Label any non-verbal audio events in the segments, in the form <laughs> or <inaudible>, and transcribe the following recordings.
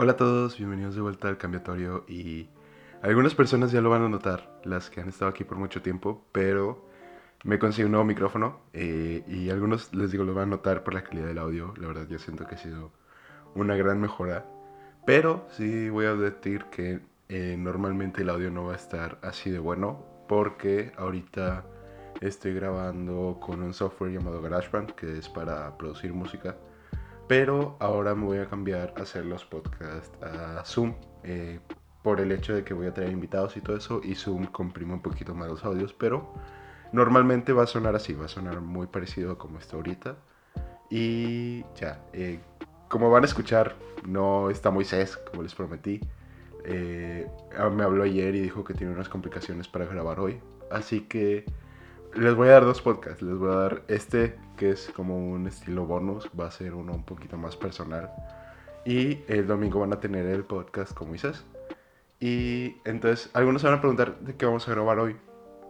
Hola a todos, bienvenidos de vuelta al cambiatorio y algunas personas ya lo van a notar, las que han estado aquí por mucho tiempo, pero me conseguí un nuevo micrófono eh, y algunos les digo lo van a notar por la calidad del audio, la verdad yo siento que ha sido una gran mejora, pero sí voy a advertir que eh, normalmente el audio no va a estar así de bueno porque ahorita estoy grabando con un software llamado GarageBand que es para producir música pero ahora me voy a cambiar a hacer los podcasts a Zoom. Eh, por el hecho de que voy a traer invitados y todo eso. Y Zoom comprime un poquito más los audios. Pero normalmente va a sonar así. Va a sonar muy parecido a como está ahorita. Y ya. Eh, como van a escuchar, no está Moisés, como les prometí. Eh, me habló ayer y dijo que tiene unas complicaciones para grabar hoy. Así que les voy a dar dos podcasts. Les voy a dar este, que es como un estilo bonus. Va a ser uno un poquito más personal. Y el domingo van a tener el podcast con Moisés. Y entonces, algunos se van a preguntar de qué vamos a grabar hoy.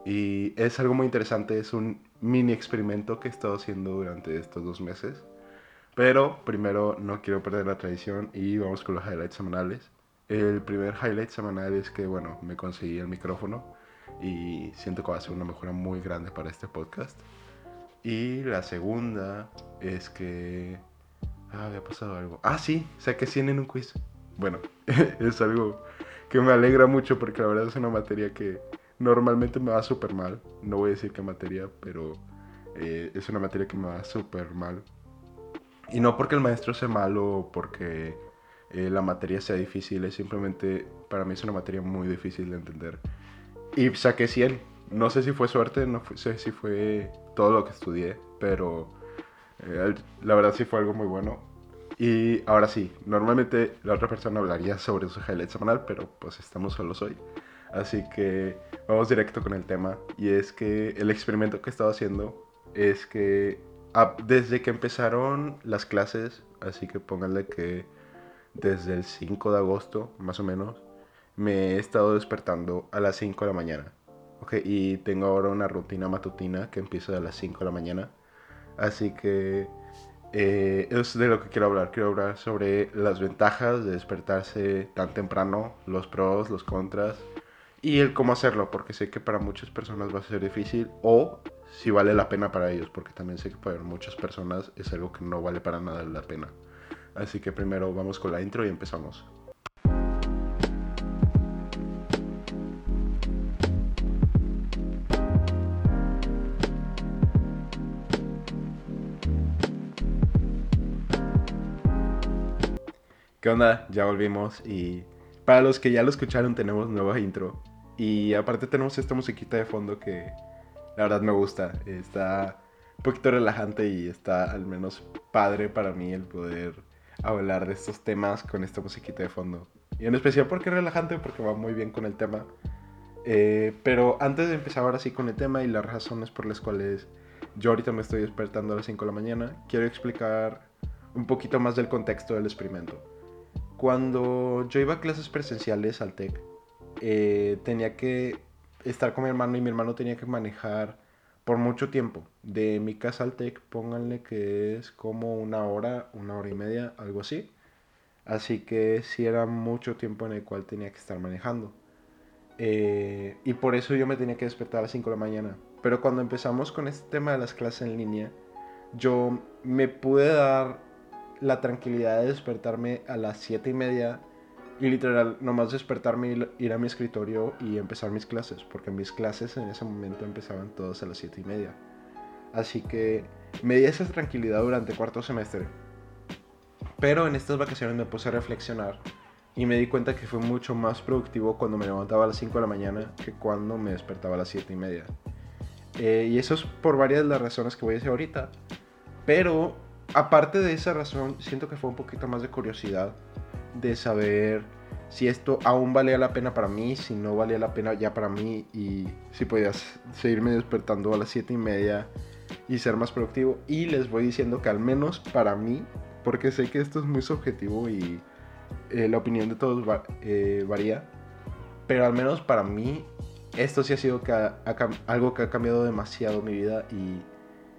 Y es algo muy interesante. Es un mini experimento que he estado haciendo durante estos dos meses. Pero primero no quiero perder la tradición y vamos con los highlights semanales. El primer highlight semanal es que, bueno, me conseguí el micrófono y siento que va a ser una mejora muy grande para este podcast. Y la segunda es que... Ah, había pasado algo. Ah, sí, saqué 100 en un quiz. Bueno, <laughs> es algo que me alegra mucho porque la verdad es una materia que normalmente me va súper mal. No voy a decir qué materia, pero eh, es una materia que me va súper mal. Y no porque el maestro sea malo o porque eh, la materia sea difícil, es simplemente para mí es una materia muy difícil de entender. Y saqué 100. No sé si fue suerte, no sé si fue todo lo que estudié, pero eh, la verdad sí fue algo muy bueno. Y ahora sí, normalmente la otra persona hablaría sobre su highlight semanal, pero pues estamos solos hoy. Así que vamos directo con el tema. Y es que el experimento que he estado haciendo es que desde que empezaron las clases, así que pónganle que desde el 5 de agosto, más o menos, me he estado despertando a las 5 de la mañana. Okay, y tengo ahora una rutina matutina que empieza a las 5 de la mañana. Así que eh, es de lo que quiero hablar. Quiero hablar sobre las ventajas de despertarse tan temprano, los pros, los contras y el cómo hacerlo, porque sé que para muchas personas va a ser difícil o si vale la pena para ellos, porque también sé que para muchas personas es algo que no vale para nada la pena. Así que primero vamos con la intro y empezamos. ¿Qué onda? Ya volvimos y para los que ya lo escucharon tenemos nueva intro y aparte tenemos esta musiquita de fondo que la verdad me gusta. Está un poquito relajante y está al menos padre para mí el poder hablar de estos temas con esta musiquita de fondo. Y en especial porque es relajante, porque va muy bien con el tema. Eh, pero antes de empezar ahora sí con el tema y las razones por las cuales yo ahorita me estoy despertando a las 5 de la mañana, quiero explicar un poquito más del contexto del experimento. Cuando yo iba a clases presenciales al TEC, eh, tenía que estar con mi hermano y mi hermano tenía que manejar por mucho tiempo. De mi casa al TEC, pónganle que es como una hora, una hora y media, algo así. Así que sí era mucho tiempo en el cual tenía que estar manejando. Eh, y por eso yo me tenía que despertar a las 5 de la mañana. Pero cuando empezamos con este tema de las clases en línea, yo me pude dar la tranquilidad de despertarme a las 7 y media y literal nomás despertarme, ir a mi escritorio y empezar mis clases, porque mis clases en ese momento empezaban todas a las 7 y media. Así que me di esa tranquilidad durante cuarto semestre. Pero en estas vacaciones me puse a reflexionar y me di cuenta que fue mucho más productivo cuando me levantaba a las 5 de la mañana que cuando me despertaba a las 7 y media. Eh, y eso es por varias de las razones que voy a decir ahorita. Pero aparte de esa razón, siento que fue un poquito más de curiosidad de saber si esto aún valía la pena para mí, si no valía la pena ya para mí y si podías seguirme despertando a las 7 y media y ser más productivo. Y les voy diciendo que al menos para mí, porque sé que esto es muy subjetivo y eh, la opinión de todos eh, varía, pero al menos para mí esto sí ha sido algo que ha cambiado demasiado mi vida y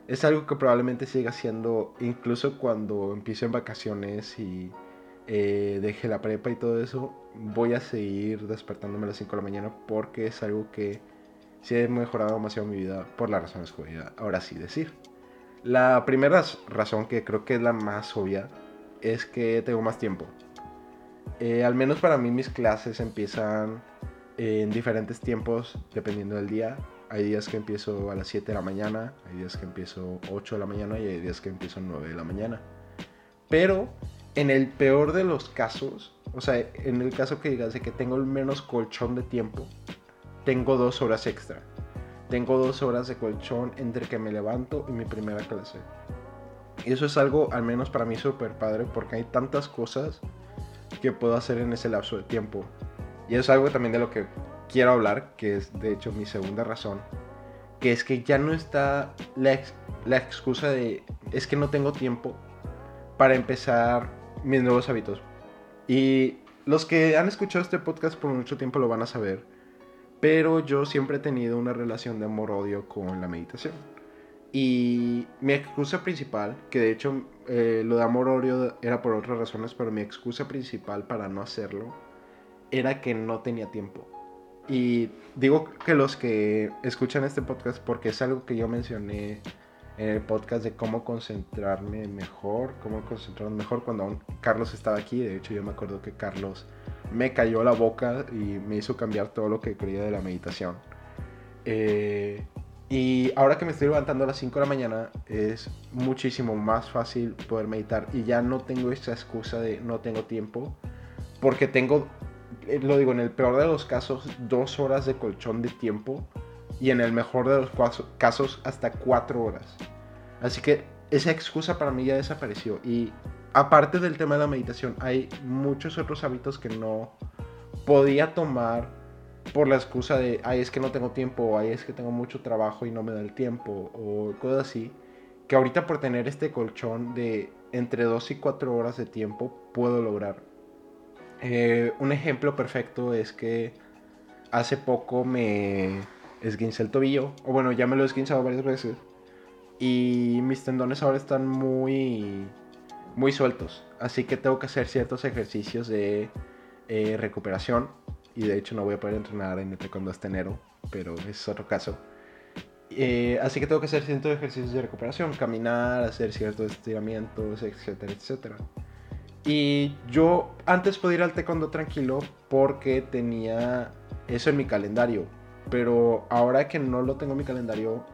es algo que probablemente siga siendo incluso cuando empiezo en vacaciones y eh, dejé la prepa y todo eso, voy a seguir despertándome a las 5 de la mañana porque es algo que sí he mejorado demasiado mi vida por las razones que voy a ahora sí decir. La primera razón, que creo que es la más obvia, es que tengo más tiempo. Eh, al menos para mí mis clases empiezan en diferentes tiempos dependiendo del día. Hay días que empiezo a las 7 de la mañana, hay días que empiezo 8 de la mañana y hay días que empiezo a 9 de la mañana. Pero en el peor de los casos, o sea, en el caso que digas de que tengo el menos colchón de tiempo, tengo dos horas extra. Tengo dos horas de colchón entre que me levanto y mi primera clase. Y eso es algo, al menos para mí, súper padre porque hay tantas cosas que puedo hacer en ese lapso de tiempo. Y es algo también de lo que quiero hablar, que es de hecho mi segunda razón, que es que ya no está la, la excusa de es que no tengo tiempo para empezar mis nuevos hábitos. Y los que han escuchado este podcast por mucho tiempo lo van a saber, pero yo siempre he tenido una relación de amor-odio con la meditación. Y mi excusa principal, que de hecho eh, lo de amor-odio era por otras razones, pero mi excusa principal para no hacerlo era que no tenía tiempo. Y digo que los que escuchan este podcast, porque es algo que yo mencioné en el podcast de cómo concentrarme mejor, cómo concentrarme mejor cuando Carlos estaba aquí. De hecho, yo me acuerdo que Carlos me cayó la boca y me hizo cambiar todo lo que creía de la meditación. Eh, y ahora que me estoy levantando a las 5 de la mañana, es muchísimo más fácil poder meditar. Y ya no tengo esa excusa de no tengo tiempo, porque tengo lo digo, en el peor de los casos, dos horas de colchón de tiempo y en el mejor de los casos, hasta cuatro horas. Así que esa excusa para mí ya desapareció. Y aparte del tema de la meditación, hay muchos otros hábitos que no podía tomar por la excusa de, ay, es que no tengo tiempo, o ay, es que tengo mucho trabajo y no me da el tiempo, o cosas así. Que ahorita por tener este colchón de entre dos y cuatro horas de tiempo, puedo lograr. Eh, un ejemplo perfecto es que hace poco me esguincé el tobillo, o bueno, ya me lo he esguinzado varias veces, y mis tendones ahora están muy, muy sueltos, así que tengo que hacer ciertos ejercicios de eh, recuperación, y de hecho no voy a poder entrenar en el taekwondo hasta enero, pero es otro caso. Eh, así que tengo que hacer ciertos ejercicios de recuperación, caminar, hacer ciertos estiramientos, etcétera, etcétera. Y yo antes podía ir al taekwondo tranquilo porque tenía eso en mi calendario. Pero ahora que no lo tengo en mi calendario,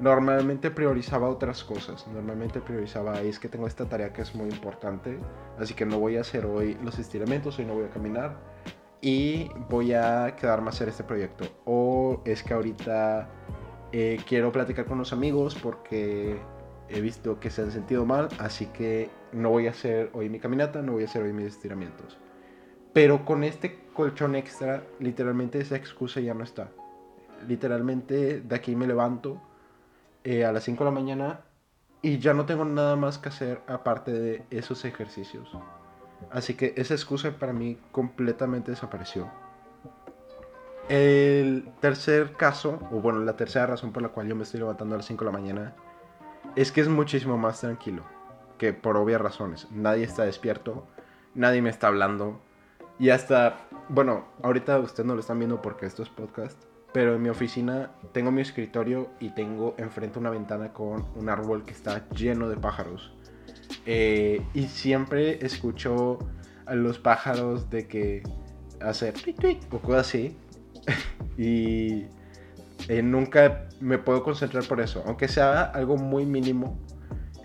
normalmente priorizaba otras cosas. Normalmente priorizaba, es que tengo esta tarea que es muy importante. Así que no voy a hacer hoy los estiramientos, hoy no voy a caminar. Y voy a quedarme a hacer este proyecto. O es que ahorita eh, quiero platicar con los amigos porque he visto que se han sentido mal, así que no voy a hacer hoy mi caminata, no voy a hacer hoy mis estiramientos. Pero con este colchón extra, literalmente esa excusa ya no está. Literalmente de aquí me levanto eh, a las 5 de la mañana y ya no tengo nada más que hacer aparte de esos ejercicios. Así que esa excusa para mí completamente desapareció. El tercer caso, o bueno, la tercera razón por la cual yo me estoy levantando a las 5 de la mañana es que es muchísimo más tranquilo, que por obvias razones. Nadie está despierto, nadie me está hablando. Y hasta, bueno, ahorita ustedes no lo están viendo porque esto es podcast, pero en mi oficina tengo mi escritorio y tengo enfrente una ventana con un árbol que está lleno de pájaros. Eh, y siempre escucho a los pájaros de que hacer tweet o cosas así. <laughs> y eh, nunca me puedo concentrar por eso. Aunque sea algo muy mínimo,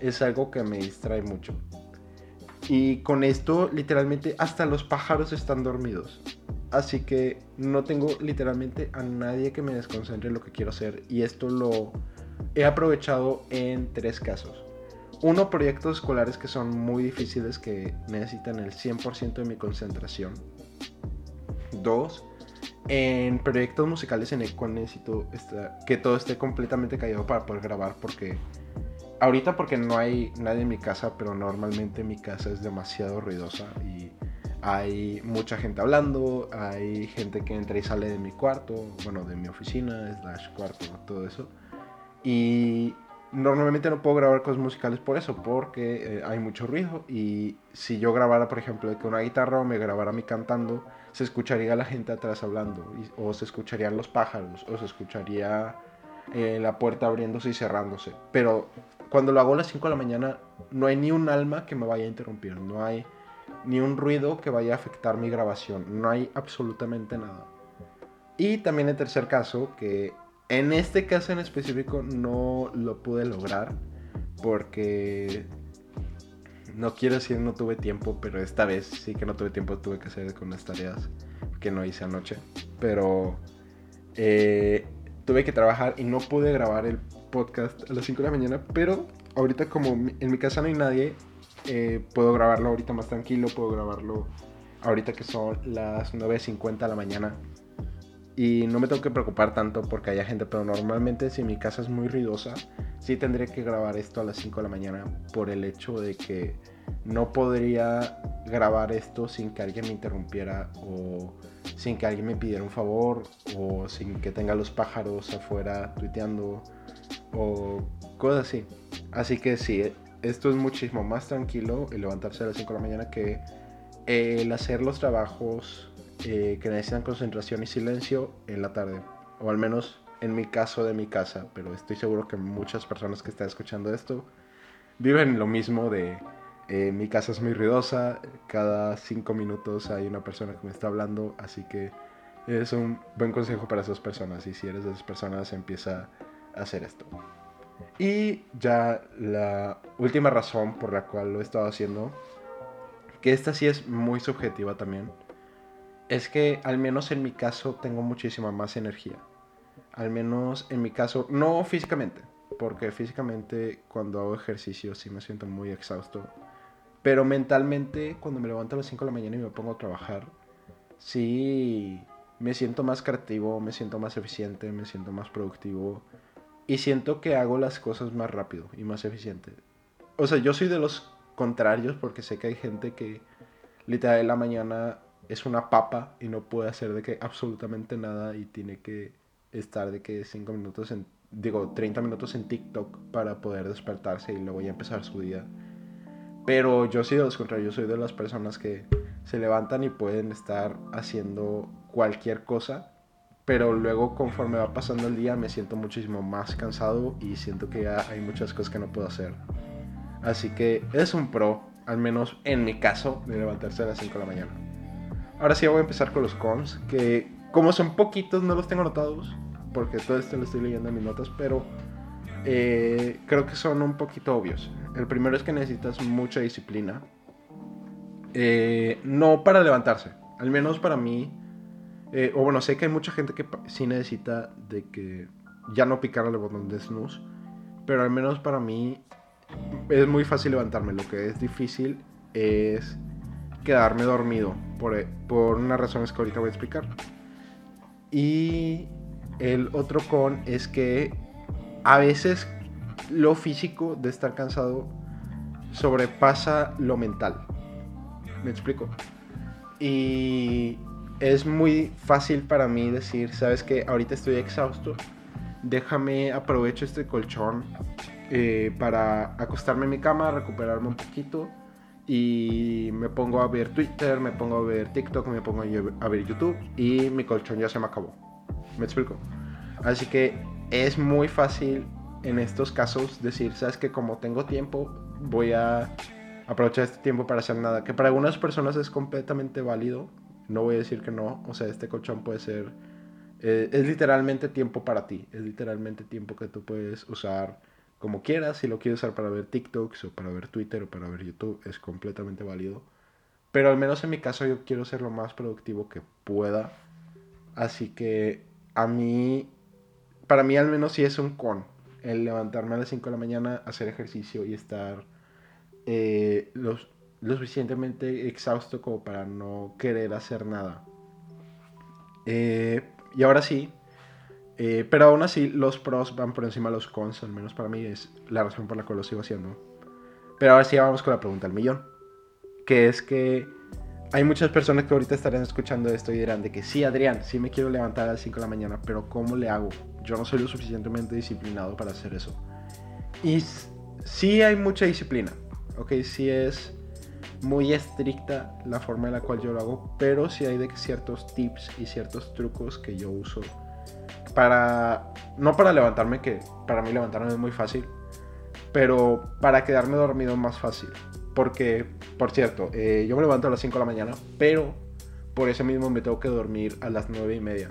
es algo que me distrae mucho. Y con esto, literalmente, hasta los pájaros están dormidos. Así que no tengo literalmente a nadie que me desconcentre en lo que quiero hacer. Y esto lo he aprovechado en tres casos. Uno, proyectos escolares que son muy difíciles, que necesitan el 100% de mi concentración. Dos, en proyectos musicales en el cual necesito que todo esté completamente callado para poder grabar porque ahorita porque no hay nadie en mi casa, pero normalmente mi casa es demasiado ruidosa y hay mucha gente hablando, hay gente que entra y sale de mi cuarto, bueno, de mi oficina, slash cuarto, todo eso. Y normalmente no puedo grabar cosas musicales por eso, porque eh, hay mucho ruido y si yo grabara, por ejemplo, con una guitarra o me grabara a mí cantando, se escucharía la gente atrás hablando, o se escucharían los pájaros, o se escucharía eh, la puerta abriéndose y cerrándose. Pero cuando lo hago a las 5 de la mañana, no hay ni un alma que me vaya a interrumpir, no hay ni un ruido que vaya a afectar mi grabación, no hay absolutamente nada. Y también el tercer caso, que en este caso en específico no lo pude lograr porque no quiero decir no tuve tiempo, pero esta vez sí que no tuve tiempo, tuve que hacer con las tareas que no hice anoche. Pero eh, tuve que trabajar y no pude grabar el podcast a las 5 de la mañana, pero ahorita como en mi casa no hay nadie, eh, puedo grabarlo ahorita más tranquilo, puedo grabarlo ahorita que son las 9.50 de la mañana y no me tengo que preocupar tanto porque haya gente, pero normalmente si mi casa es muy ruidosa, sí tendría que grabar esto a las 5 de la mañana por el hecho de que no podría grabar esto sin que alguien me interrumpiera o sin que alguien me pidiera un favor o sin que tenga los pájaros afuera tuiteando o cosas así. Así que sí, esto es muchísimo más tranquilo el levantarse a las 5 de la mañana que el hacer los trabajos eh, que necesitan concentración y silencio en la tarde. O al menos en mi caso de mi casa. Pero estoy seguro que muchas personas que están escuchando esto viven lo mismo de eh, mi casa es muy ruidosa. Cada cinco minutos hay una persona que me está hablando. Así que es un buen consejo para esas personas. Y si eres de esas personas empieza a hacer esto. Y ya la última razón por la cual lo he estado haciendo, que esta sí es muy subjetiva también, es que al menos en mi caso tengo muchísima más energía. Al menos en mi caso, no físicamente, porque físicamente cuando hago ejercicio sí me siento muy exhausto. Pero mentalmente, cuando me levanto a las 5 de la mañana y me pongo a trabajar, sí me siento más creativo, me siento más eficiente, me siento más productivo. Y siento que hago las cosas más rápido y más eficiente. O sea, yo soy de los contrarios porque sé que hay gente que literal en la mañana es una papa y no puede hacer de que absolutamente nada y tiene que estar de que 5 minutos en, digo, 30 minutos en TikTok para poder despertarse y luego ya empezar su día. Pero yo sí de los contrarios, yo soy de las personas que se levantan y pueden estar haciendo cualquier cosa, pero luego conforme va pasando el día me siento muchísimo más cansado y siento que ya hay muchas cosas que no puedo hacer. Así que es un pro, al menos en mi caso, de levantarse a las 5 de la mañana. Ahora sí voy a empezar con los cons, que como son poquitos no los tengo anotados, porque todo esto lo estoy leyendo en mis notas, pero eh, creo que son un poquito obvios. El primero es que necesitas mucha disciplina. Eh, no para levantarse, al menos para mí. Eh, o bueno, sé que hay mucha gente que sí necesita de que ya no picar el botón de snooze. Pero al menos para mí es muy fácil levantarme. Lo que es difícil es quedarme dormido por, por unas razones que ahorita voy a explicar. Y el otro con es que a veces lo físico de estar cansado sobrepasa lo mental. ¿Me explico? Y es muy fácil para mí decir, sabes que ahorita estoy exhausto, déjame aprovecho este colchón eh, para acostarme en mi cama, recuperarme un poquito y me pongo a ver Twitter, me pongo a ver TikTok, me pongo a ver YouTube y mi colchón ya se me acabó. ¿Me explico? Así que es muy fácil en estos casos decir, sabes que como tengo tiempo, voy a aprovechar este tiempo para hacer nada. Que para algunas personas es completamente válido. No voy a decir que no. O sea, este colchón puede ser... Eh, es literalmente tiempo para ti. Es literalmente tiempo que tú puedes usar como quieras, si lo quieres usar para ver TikToks o para ver Twitter o para ver YouTube, es completamente válido. Pero al menos en mi caso yo quiero ser lo más productivo que pueda. Así que a mí, para mí al menos sí es un con. El levantarme a las 5 de la mañana, hacer ejercicio y estar eh, lo, suficientemente exhausto como para no querer hacer nada. Eh, y ahora sí, eh, pero aún así, los pros van por encima de los cons, al menos para mí es la razón por la cual lo sigo haciendo. Pero ahora sí vamos con la pregunta al millón. Que es que hay muchas personas que ahorita estarán escuchando esto y dirán de que sí, Adrián, sí me quiero levantar a las 5 de la mañana, pero ¿cómo le hago? Yo no soy lo suficientemente disciplinado para hacer eso. Y sí hay mucha disciplina, ¿ok? Sí es muy estricta la forma en la cual yo lo hago, pero sí hay de ciertos tips y ciertos trucos que yo uso para, no para levantarme, que para mí levantarme es muy fácil, pero para quedarme dormido más fácil. Porque, por cierto, eh, yo me levanto a las 5 de la mañana, pero por eso mismo me tengo que dormir a las 9 y media.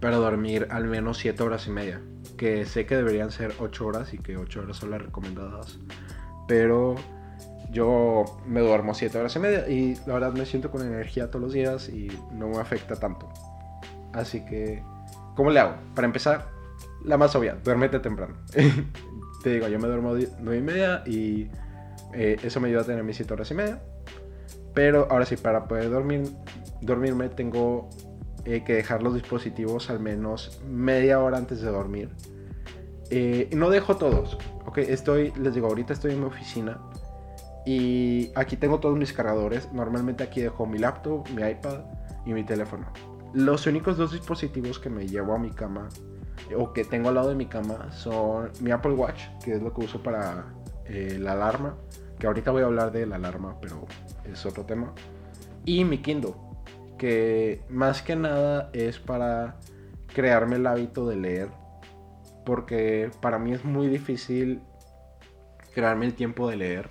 Para dormir al menos 7 horas y media. Que sé que deberían ser 8 horas y que 8 horas son las recomendadas. Pero yo me duermo 7 horas y media y la verdad me siento con energía todos los días y no me afecta tanto. Así que, ¿cómo le hago? Para empezar, la más obvia, duérmete temprano. <laughs> Te digo, yo me duermo 9 y media y eh, eso me ayuda a tener mis 7 horas y media. Pero ahora sí, para poder dormir, dormirme tengo eh, que dejar los dispositivos al menos media hora antes de dormir. Eh, no dejo todos, ok, estoy, les digo, ahorita estoy en mi oficina y aquí tengo todos mis cargadores. Normalmente aquí dejo mi laptop, mi iPad y mi teléfono. Los únicos dos dispositivos que me llevo a mi cama o que tengo al lado de mi cama son mi Apple Watch, que es lo que uso para eh, la alarma, que ahorita voy a hablar de la alarma, pero es otro tema. Y mi Kindle, que más que nada es para crearme el hábito de leer, porque para mí es muy difícil crearme el tiempo de leer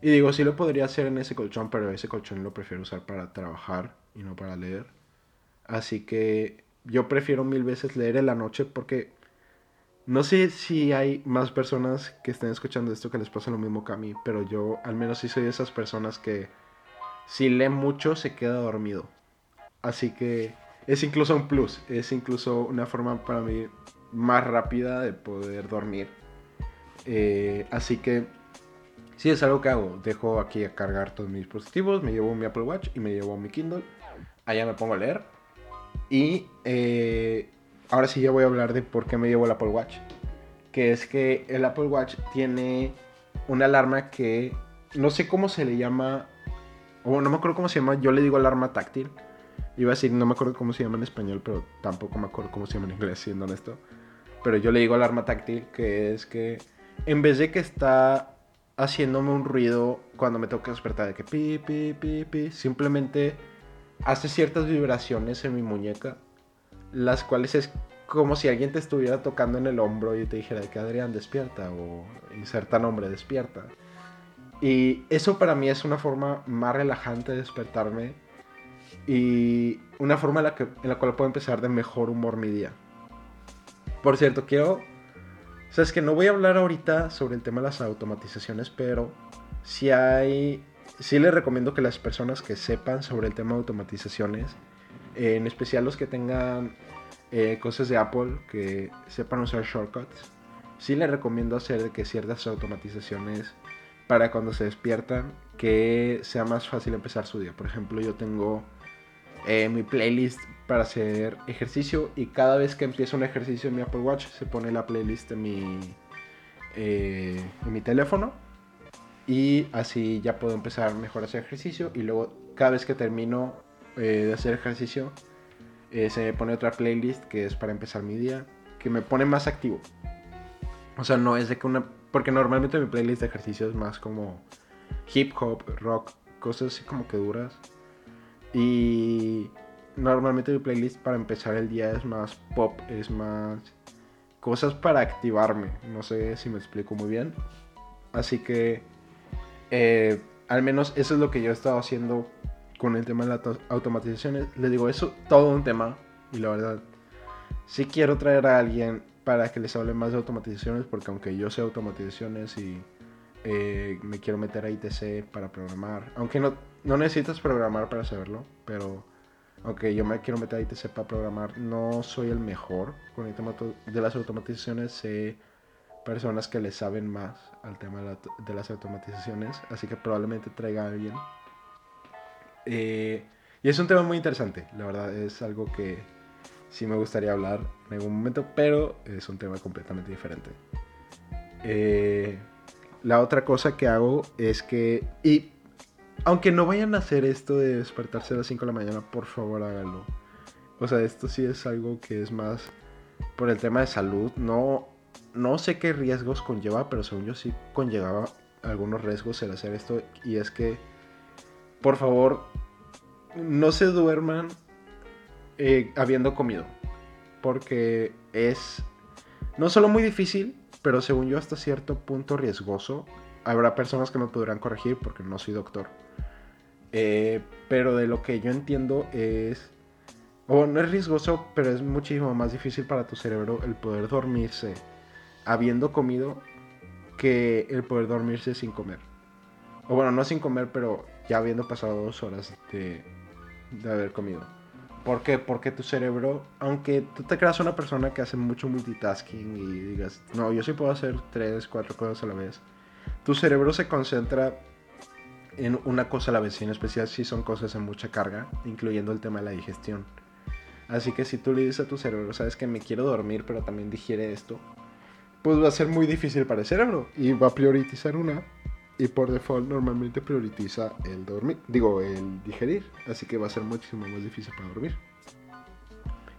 y digo, sí lo podría hacer en ese colchón, pero ese colchón lo prefiero usar para trabajar y no para leer. Así que yo prefiero mil veces leer en la noche porque no sé si hay más personas que estén escuchando esto que les pasa lo mismo que a mí, pero yo al menos sí soy de esas personas que si lee mucho se queda dormido. Así que es incluso un plus, es incluso una forma para mí más rápida de poder dormir. Eh, así que Sí, es algo que hago. Dejo aquí a cargar todos mis dispositivos, me llevo mi Apple Watch y me llevo mi Kindle. Allá me pongo a leer. Y eh, ahora sí ya voy a hablar de por qué me llevo el Apple Watch. Que es que el Apple Watch tiene una alarma que no sé cómo se le llama. O no me acuerdo cómo se llama. Yo le digo alarma táctil. Iba a decir, no me acuerdo cómo se llama en español, pero tampoco me acuerdo cómo se llama en inglés, siendo honesto. Pero yo le digo alarma táctil, que es que en vez de que está haciéndome un ruido cuando me toca despertar de que pi, pi, pi, pi. Simplemente hace ciertas vibraciones en mi muñeca, las cuales es como si alguien te estuviera tocando en el hombro y te dijera que Adrián despierta o inserta nombre despierta. Y eso para mí es una forma más relajante de despertarme y una forma en la, que, en la cual puedo empezar de mejor humor mi día. Por cierto, quiero o sea, es que no voy a hablar ahorita sobre el tema de las automatizaciones, pero si hay, sí les recomiendo que las personas que sepan sobre el tema de automatizaciones, en especial los que tengan eh, cosas de Apple, que sepan usar shortcuts, sí les recomiendo hacer que ciertas automatizaciones para cuando se despiertan, que sea más fácil empezar su día. Por ejemplo, yo tengo eh, mi playlist para hacer ejercicio y cada vez que empiezo un ejercicio en mi Apple Watch se pone la playlist en mi, eh, en mi teléfono y así ya puedo empezar mejor a hacer ejercicio y luego cada vez que termino eh, de hacer ejercicio eh, se me pone otra playlist que es para empezar mi día que me pone más activo o sea no es de que una porque normalmente mi playlist de ejercicio es más como hip hop rock cosas así como que duras y normalmente mi playlist para empezar el día es más pop, es más cosas para activarme. No sé si me explico muy bien. Así que eh, al menos eso es lo que yo he estado haciendo con el tema de las automatizaciones. Les digo, eso todo un tema. Y la verdad, sí quiero traer a alguien para que les hable más de automatizaciones. Porque aunque yo sé automatizaciones y eh, me quiero meter a ITC para programar. Aunque no, no necesitas programar para saberlo. Pero aunque yo me quiero meter a ITC para programar, no soy el mejor con el tema de las automatizaciones. Sé personas que le saben más al tema de, las automatizaciones, así que probablemente traiga a alguien. Eh, y es un tema muy interesante, la verdad, es algo que sí me gustaría hablar en algún momento, pero es un tema completamente diferente. Eh, la otra cosa que hago es que, y aunque no vayan a hacer esto de despertarse a las 5 de la mañana, por favor háganlo. O sea, esto sí es algo que es más por el tema de salud. No, no sé qué riesgos conlleva, pero según yo sí conllevaba algunos riesgos el hacer esto. Y es que, por favor, no se duerman eh, habiendo comido. Porque es no solo muy difícil, pero según yo hasta cierto punto riesgoso. Habrá personas que me podrán corregir porque no soy doctor. Eh, pero de lo que yo entiendo es... O no es riesgoso, pero es muchísimo más difícil para tu cerebro el poder dormirse habiendo comido que el poder dormirse sin comer. O bueno, no sin comer, pero ya habiendo pasado dos horas de, de haber comido. ¿Por qué? Porque tu cerebro, aunque tú te creas una persona que hace mucho multitasking y digas, no, yo sí puedo hacer tres, cuatro cosas a la vez, tu cerebro se concentra en una cosa a la vez, y en especial si son cosas en mucha carga, incluyendo el tema de la digestión. Así que si tú le dices a tu cerebro, sabes que me quiero dormir, pero también digiere esto, pues va a ser muy difícil para el cerebro y va a priorizar una y por default normalmente prioriza el dormir, digo, el digerir, así que va a ser muchísimo más difícil para dormir.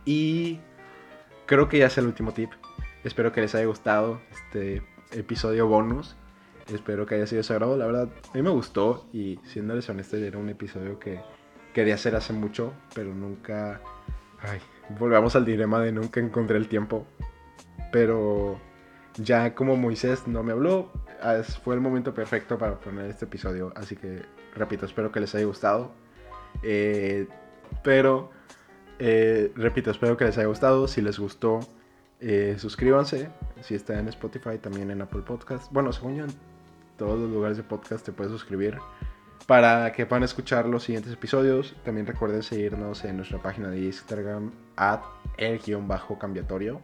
Y creo que ya es el último tip. Espero que les haya gustado este episodio bonus. Espero que haya sido sagrado. La verdad, a mí me gustó y siéndoles honesto, era un episodio que quería hacer hace mucho, pero nunca... Ay, volvamos al dilema de nunca encontré el tiempo. Pero ya como Moisés no me habló, fue el momento perfecto para poner este episodio. Así que, repito, espero que les haya gustado. Eh, pero, eh, repito, espero que les haya gustado. Si les gustó, eh, suscríbanse. Si está en Spotify, también en Apple Podcast. Bueno, según yo, en todos los lugares de podcast te puedes suscribir para que puedan escuchar los siguientes episodios. También recuerden seguirnos en nuestra página de Instagram, at el-cambiatorio.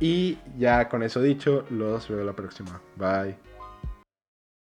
Y ya con eso dicho, los veo la próxima. Bye.